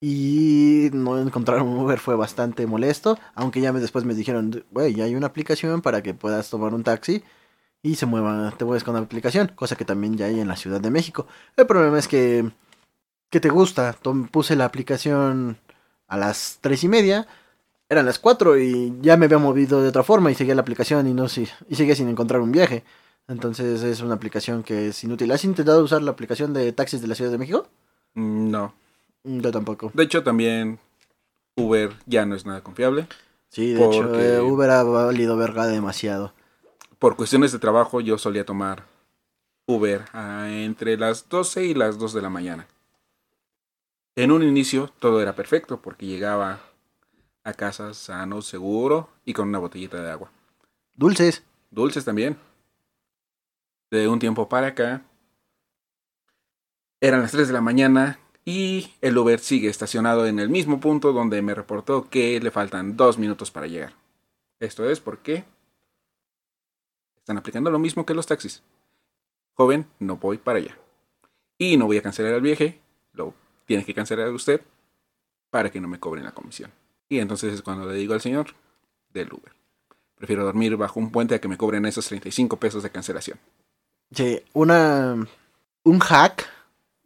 B: y no encontrar un Uber fue bastante molesto. Aunque ya después me dijeron, güey, hay una aplicación para que puedas tomar un taxi y se mueva, te mueves con la aplicación, cosa que también ya hay en la Ciudad de México. El problema es que, que te gusta. Puse la aplicación a las tres y media, eran las cuatro y ya me había movido de otra forma y seguía la aplicación y no si- y seguía sin encontrar un viaje. Entonces es una aplicación que es inútil. ¿Has intentado usar la aplicación de taxis de la Ciudad de México?
A: Mm, No.
B: Mm, Yo tampoco.
A: De hecho, también Uber ya no es nada confiable.
B: Sí, de hecho, eh, Uber ha valido verga demasiado.
A: Por cuestiones de trabajo, yo solía tomar Uber ah, entre las 12 y las 2 de la mañana. En un inicio todo era perfecto porque llegaba a casa sano, seguro y con una botellita de agua.
B: Dulces.
A: Dulces también. De un tiempo para acá. Eran las 3 de la mañana y el Uber sigue estacionado en el mismo punto donde me reportó que le faltan dos minutos para llegar. Esto es porque están aplicando lo mismo que los taxis. Joven, no voy para allá. Y no voy a cancelar el viaje, lo tiene que cancelar usted para que no me cobren la comisión. Y entonces es cuando le digo al señor del Uber. Prefiero dormir bajo un puente a que me cobren esos 35 pesos de cancelación.
B: Sí, una un hack,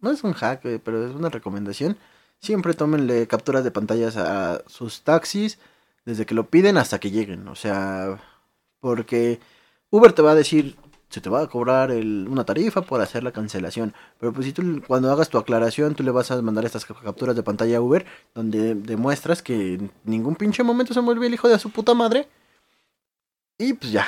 B: no es un hack, eh, pero es una recomendación. Siempre tómenle capturas de pantallas a sus taxis desde que lo piden hasta que lleguen, o sea, porque Uber te va a decir, se te va a cobrar el- una tarifa por hacer la cancelación, pero pues si tú cuando hagas tu aclaración, tú le vas a mandar estas capturas de pantalla a Uber donde demuestras que en ningún pinche momento se volvió el hijo de su puta madre. Y pues ya,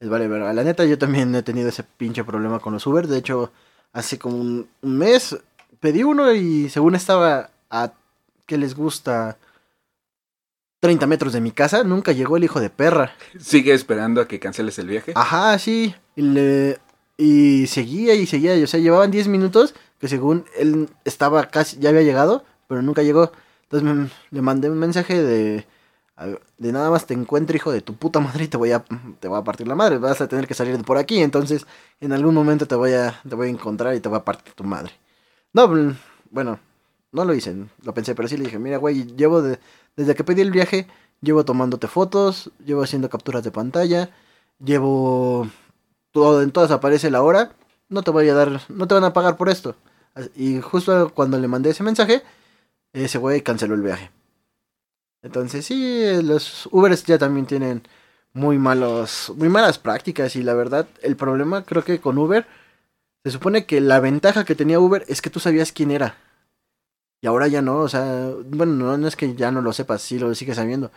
B: les vale verga. La neta, yo también he tenido ese pinche problema con los Uber. De hecho, hace como un, un mes pedí uno y según estaba a que les gusta 30 metros de mi casa, nunca llegó el hijo de perra.
A: ¿Sigue esperando a que canceles el viaje?
B: Ajá, sí. Y, le- y seguía y seguía. y, O sea, llevaban 10 minutos que según él estaba casi, ya había llegado, pero nunca llegó. Entonces me- le mandé un mensaje de, de nada más te encuentro hijo de tu puta madre y te voy a, te voy a partir la madre. Vas a tener que salir de por aquí. Entonces en algún momento te voy a, te voy a encontrar y te voy a partir tu madre. No, mm, bueno, no lo hice, lo pensé, pero sí le dije, mira, güey, llevo de- desde que pedí el viaje, llevo tomándote fotos, llevo haciendo capturas de pantalla, llevo todo, en todas aparece la hora, no te voy a dar, no te van a pagar por esto. Y justo cuando le mandé ese mensaje, ese güey canceló el viaje. Entonces sí, los Ubers ya también tienen muy malos, muy malas prácticas y la verdad, el problema creo que con Uber, se supone que la ventaja que tenía Uber es que tú sabías quién era. Y ahora ya no, o sea, bueno, no, es que ya no lo sepas, sí lo sigues sabiendo.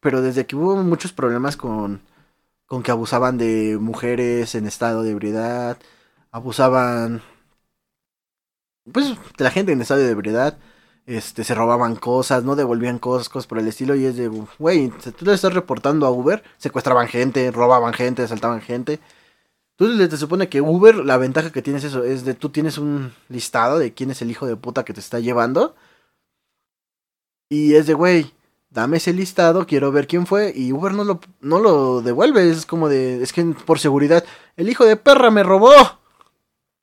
B: Pero desde que hubo muchos problemas con, con que abusaban de mujeres en estado de ebriedad, abusaban, pues, de la gente en estado de ebriedad, este, se robaban cosas, no devolvían cosas, cosas por el estilo, y es de, güey, tú le estás reportando a Uber, secuestraban gente, robaban gente, asaltaban gente. Entonces te supone que Uber, la ventaja que tienes eso, es de tú tienes un listado de quién es el hijo de puta que te está llevando. Y es de, güey, dame ese listado, quiero ver quién fue. Y Uber no lo, no lo devuelve, es como de, es que por seguridad, el hijo de perra me robó.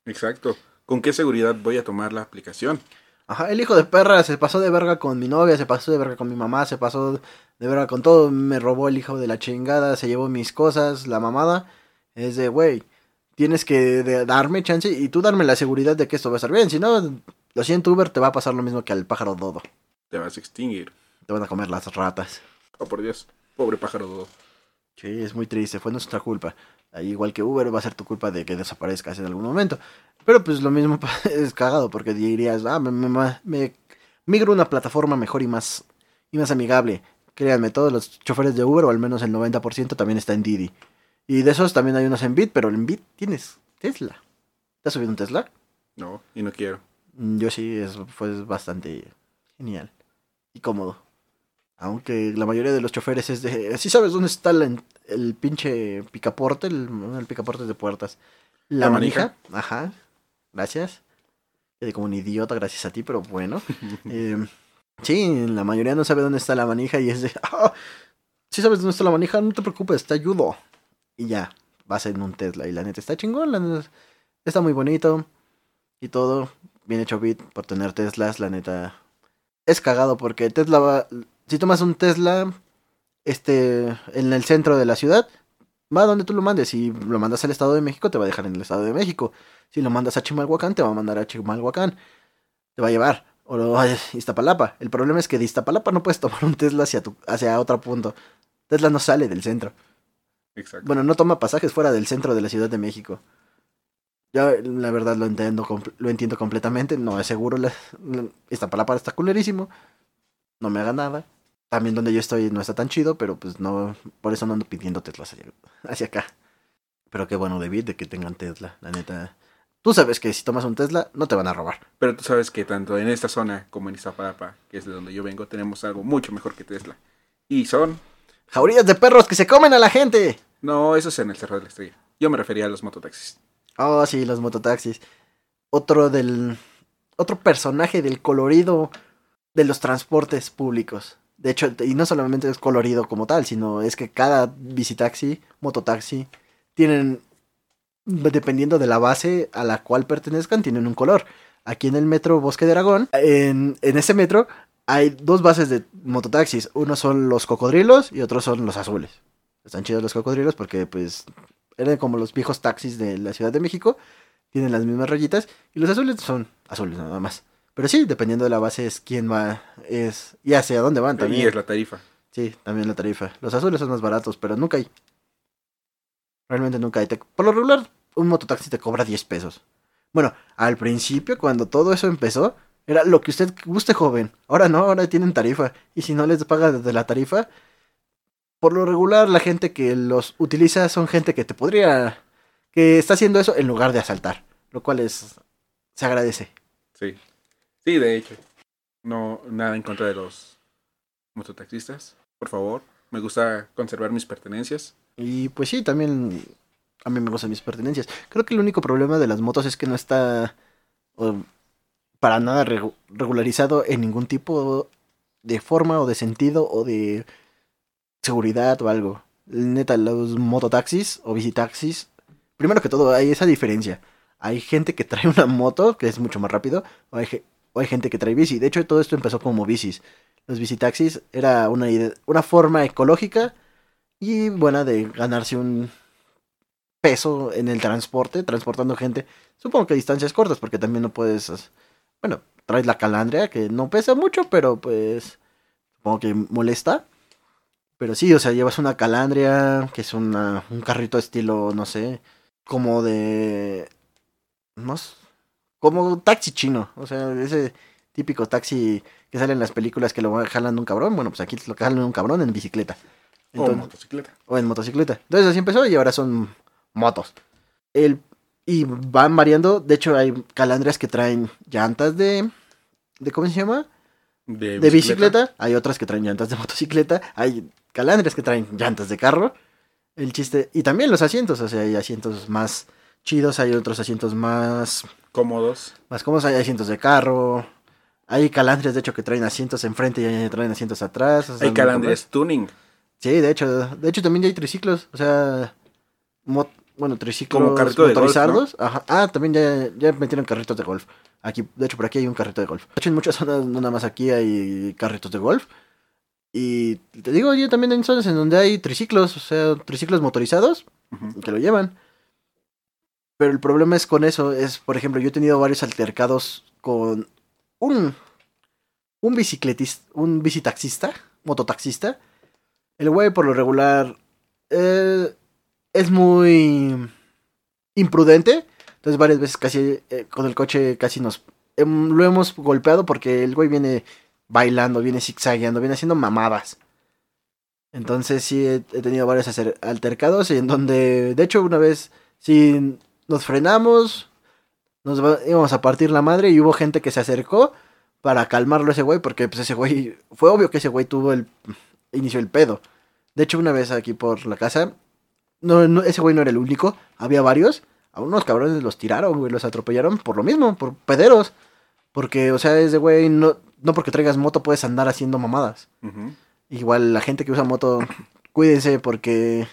A: Exacto. ¿Con qué seguridad voy a tomar la aplicación?
B: Ajá, el hijo de perra se pasó de verga con mi novia, se pasó de verga con mi mamá, se pasó de verga con todo, me robó el hijo de la chingada, se llevó mis cosas, la mamada. Es de, güey, tienes que darme chance y tú darme la seguridad de que esto va a estar bien. Si no, lo siento, Uber, te va a pasar lo mismo que al pájaro dodo.
A: Te vas a extinguir.
B: Te van a comer las ratas.
A: Oh, por Dios. Pobre pájaro dodo.
B: Sí, es muy triste, fue nuestra culpa. igual que Uber, va a ser tu culpa de que desaparezcas en algún momento. Pero pues lo mismo (laughs) es cagado, porque dirías, ah, me, me, migro a una plataforma mejor y más, y más amigable. Créanme, todos los choferes de Uber, o al menos el 90%, también está en Didi. Y de esos también hay unos en Bit, pero en Bit tienes Tesla. ¿Te has subido un Tesla?
A: No, y no quiero.
B: Mm, yo sí, es, fue bastante genial y cómodo. Aunque la mayoría de los choferes es de... ¿Sí sabes dónde está el, pinche picaporte? El, el picaporte de puertas. La, manija. Ajá. Gracias. Quedé como un idiota gracias a ti, pero bueno. (laughs) eh, sí, la mayoría no sabe dónde está la manija y es de... (laughs) Ah, si sabes dónde está la manija, no te preocupes, te ayudo. Y ya, vas en un Tesla. Y la neta está chingón, la neta está muy bonito. Y todo. Bien hecho bit por tener Teslas, la neta. Es cagado porque Tesla va... Si tomas un Tesla, este, en el centro de la ciudad, va donde tú lo mandes. Si lo mandas al Estado de México, te va a dejar en el Estado de México. Si lo mandas a Chimalhuacán, te va a mandar a Chimalhuacán. Te va a llevar. O a Iztapalapa. El problema es que de Iztapalapa no puedes tomar un Tesla hacia, tu, hacia otro punto. Tesla no sale del centro.
A: Exacto.
B: Bueno, no toma pasajes fuera del centro de la Ciudad de México. Yo, la verdad, lo entiendo, lo entiendo completamente. No es seguro. La, Iztapalapa está culerísimo. No me haga nada. También donde yo estoy no está tan chido, pero pues no. Por eso no ando pidiendo Tesla hacia, hacia acá. Pero qué bueno, David, de que tengan Tesla. La neta. Tú sabes que si tomas un Tesla, no te van a robar.
A: Pero tú sabes que tanto en esta zona como en Iztapalapa, que es de donde yo vengo, tenemos algo mucho mejor que Tesla. Y son...
B: Jaurías de perros que se comen a la gente.
A: No, eso es en el Cerro de la Estrella. Yo me refería a los mototaxis.
B: Oh, sí, los mototaxis. Otro del... Otro personaje del colorido de los transportes públicos. De hecho, y no solamente es colorido como tal, sino es que cada bicitaxi, mototaxi, tienen dependiendo de la base a la cual pertenezcan, tienen un color. Aquí en el metro Bosque de Aragón, en, en ese metro hay dos bases de mototaxis. Uno son los cocodrilos y otros son los azules. Están chidos los cocodrilos porque pues eran como los viejos taxis de la Ciudad de México. Tienen las mismas rayitas. Y los azules son azules nada más. Pero sí, dependiendo de la base es quién va, es y hacia dónde van también.
A: Y es la tarifa.
B: Sí, también la tarifa. Los azules son más baratos, pero nunca hay. Realmente nunca hay. por lo regular, un mototaxi te cobra 10 pesos. Bueno, al principio, cuando todo eso empezó, era lo que usted guste, joven. Ahora no, ahora tienen tarifa. Y si no les paga desde la tarifa, por lo regular, la gente que los utiliza son gente que te podría. que está haciendo eso en lugar de asaltar. Lo cual es. se agradece.
A: Sí. Sí, de hecho. No, nada en contra de los mototaxistas. Por favor. Me gusta conservar mis pertenencias.
B: Y pues sí, también a mí me gustan mis pertenencias. Creo que el único problema de las motos es que no está para nada regularizado en ningún tipo de forma o de sentido o de seguridad o algo. Neta, los mototaxis o visitaxis, primero que todo hay esa diferencia. Hay gente que trae una moto, que es mucho más rápido, o hay, gente que trae bici. De hecho, todo esto empezó como bicis. Los visitaxis era una, una forma ecológica y buena de ganarse un peso en el transporte, transportando gente. Supongo que a distancias cortas, porque también no puedes. Bueno, traes la calandria, que no pesa mucho, pero pues. Supongo que molesta. Pero sí, o sea, llevas una calandria, que es una, un carrito estilo, no sé, como de. No Como taxi chino. O sea, ese típico taxi que sale en las películas que lo jalan un cabrón. Bueno, pues aquí lo jalan un cabrón en bicicleta
A: o en motocicleta.
B: O en motocicleta. Entonces así empezó y ahora son motos. El, y van variando. De hecho, hay calandrias que traen llantas de. de ¿Cómo se llama?
A: De
B: de bicicleta, hay otras que traen llantas de motocicleta, hay calandres que traen llantas de carro. El chiste, y también los asientos, o sea, hay asientos más chidos, hay otros asientos más,
A: Cómodos.
B: más cómodos, hay asientos de carro, hay calandres de hecho que traen asientos enfrente y hay- traen asientos atrás. o sea,
A: Hay
B: no
A: calandres tuning.
B: Sí, de hecho, de hecho también ya hay triciclos, o sea, bueno, triciclos
A: Como carrito de golf,
B: motorizados. Ajá. Ah, también ya, ya metieron carritos de golf. Aquí, de hecho, por aquí hay un carrito de golf. De hecho, en muchas zonas, no nada más aquí hay carritos de golf. Y te digo, yo también hay zonas en donde hay triciclos, o sea, triciclos motorizados
A: Ujú.
B: que lo llevan. Pero el problema es con eso, es, por ejemplo, yo he tenido varios altercados con un, un bicicletista, un bicitaxista, mototaxista. El güey por lo regular eh, es muy imprudente. Entonces varias veces casi eh, con el coche casi nos em, lo hemos golpeado porque el güey viene bailando, viene zigzagueando, viene haciendo mamadas. Entonces sí he, tenido varios altercados en donde, de hecho, una vez sí nos frenamos, nos íbamos a partir la madre y hubo gente que se acercó para calmarlo a ese güey porque pues ese güey, fue obvio que ese güey tuvo el inicio el pedo. De hecho, una vez aquí por la casa, no, no, ese güey no era el único, había varios. A unos cabrones los tiraron, güey, los atropellaron por lo mismo, por pederos. Porque, o sea, ese güey, no, no porque traigas moto puedes andar haciendo mamadas. Igual la gente que usa moto, cuídense porque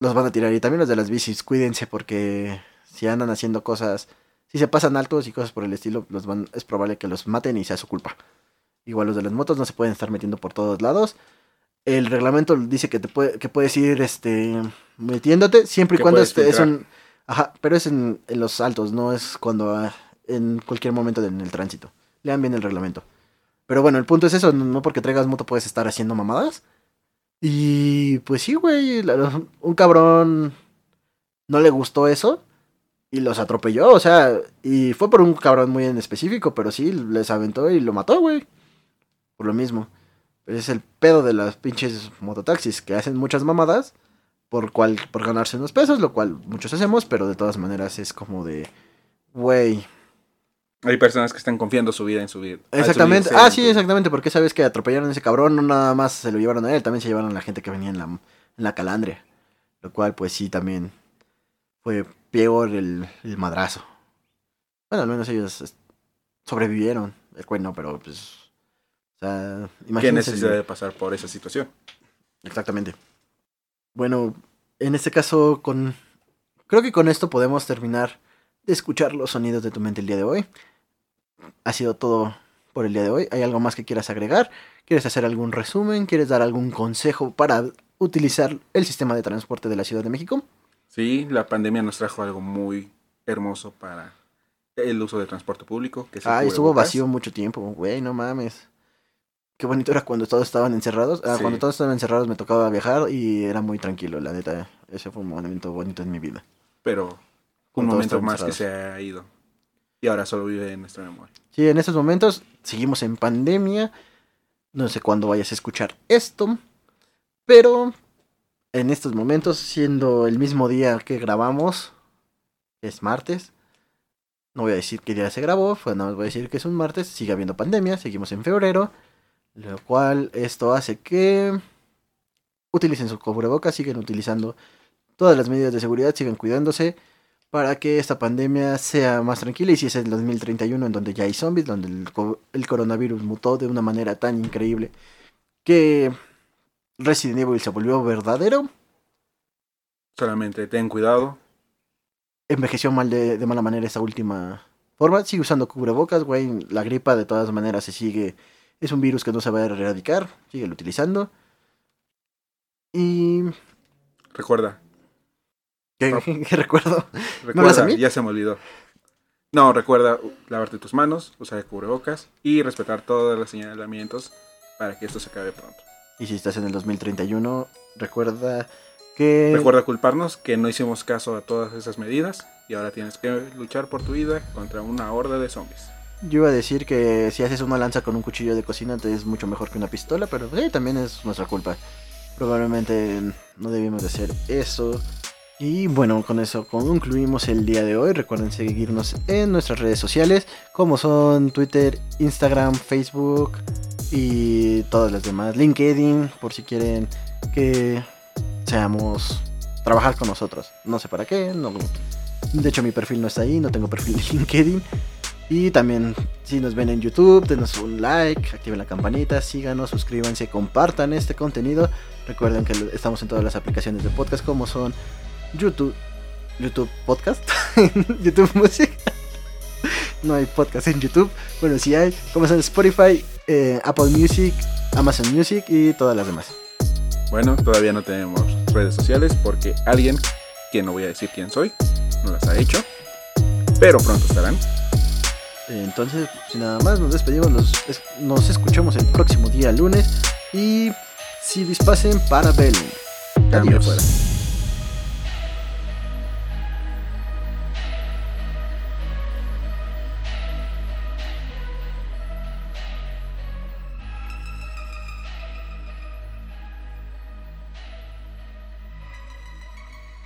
B: los van a tirar. Y también los de las bicis, cuídense porque si andan haciendo cosas, si se pasan altos y cosas por el estilo, los van, es probable que los maten y sea su culpa. Igual los de las motos no se pueden estar metiendo por todos lados. El reglamento dice que te puede, que puedes ir este metiéndote siempre y cuando este, es un ajá, pero es en, en los altos, no es cuando ah, en cualquier momento de- en el tránsito. Lean bien el reglamento. Pero bueno, el punto es eso, no porque traigas moto puedes estar haciendo mamadas. Y pues sí, güey, la- un cabrón no le gustó eso y los atropelló, o sea, y fue por un cabrón muy en específico, pero sí, les aventó y lo mató, güey. Por lo mismo. Pero es el pedo de las pinches mototaxis que hacen muchas mamadas por cual por ganarse unos pesos, lo cual muchos hacemos, pero de todas maneras es como de güey,
A: Hay personas que están confiando su vida en subir.
B: Exactamente.
A: subirse
B: Ah, sí, exactamente. Porque sabes que atropellaron a ese cabrón, no nada más se lo llevaron a él, también se llevaron a la gente que venía en la, en la calandria. Lo cual, pues sí, también fue peor el, el madrazo. Bueno, al menos ellos sobrevivieron. El no, pero pues. Sea,
A: ¿Qué necesidad de pasar por esa situación?
B: Exactamente. Bueno, en este caso, con. Creo que con esto podemos terminar de escuchar los sonidos de tu mente el día de hoy. Ha sido todo por el día de hoy. ¿Hay algo más que quieras agregar? ¿Quieres hacer algún resumen? ¿Quieres dar algún consejo para utilizar el sistema de transporte de la Ciudad de México?
A: Sí, la pandemia nos trajo algo muy hermoso para el uso de transporte público. Que es el
B: Ah, estuvo vacío mucho tiempo, güey, no mames. Qué bonito era cuando todos estaban encerrados. Ah,
A: Sí.
B: Cuando todos estaban encerrados me tocaba viajar y era muy tranquilo, la neta. Ese fue un momento bonito en mi vida.
A: Pero un momento más que se ha ido. Y ahora solo vive en nuestra memoria.
B: Sí, en estos momentos seguimos en pandemia. No sé cuándo vayas a escuchar esto. Pero en estos momentos, siendo el mismo día que grabamos, es martes. No voy a decir qué día se grabó, pues nada más voy a decir que es un martes. Sigue habiendo pandemia, seguimos en febrero. Lo cual esto hace que utilicen su cubrebocas, siguen utilizando todas las medidas de seguridad, sigan cuidándose para que esta pandemia sea más tranquila. Y si es el 2031 en donde ya hay zombies, donde el, co- el coronavirus mutó de una manera tan increíble que Resident Evil se volvió verdadero,
A: Solamente ten cuidado.
B: envejeció mal de, de mala manera esta última forma, sigue usando cubrebocas, güey, la gripa de todas maneras se sigue, es un virus que no se va a erradicar, sigue utilizando. Y...
A: Recuerda.
B: ¿Qué,
A: No. (laughs)
B: qué recuerdo?
A: Recuerda, ya se me olvidó. No, recuerda lavarte tus manos, usar el cubrebocas y respetar todos los señalamientos para que esto se acabe pronto.
B: Y si estás en el 2031, recuerda que...
A: Recuerda culparnos que no hicimos caso a todas esas medidas y ahora tienes que luchar por tu vida contra una horda de zombies.
B: Yo iba a decir que si haces una lanza con un cuchillo de cocina te es mucho mejor que una pistola, pero sí, también es nuestra culpa. Probablemente no debimos de hacer eso. Y bueno, con eso concluimos el día de hoy. Recuerden seguirnos en nuestras redes sociales, como son Twitter, Instagram, Facebook, y todas las demás. LinkedIn, por si quieren que seamos trabajar con nosotros. No sé para qué, no, de hecho mi perfil no está ahí, no tengo perfil de (laughs) LinkedIn. Y también si nos ven en YouTube, denos un like, activen la campanita, síganos, suscríbanse, compartan este contenido. Recuerden que estamos en todas las aplicaciones de podcast como son YouTube, YouTube Podcast, (laughs) YouTube Music. (laughs) no hay podcast en YouTube. Bueno, sí hay, como son Spotify, eh, Apple Music, Amazon Music y todas las demás.
A: Bueno, todavía no tenemos redes sociales porque alguien, que no voy a decir quién soy, no las ha hecho. Pero pronto estarán.
B: Entonces, nada más, nos despedimos. Nos, escuchamos el próximo día lunes. Y si dispasen para Belén.
A: Adiós.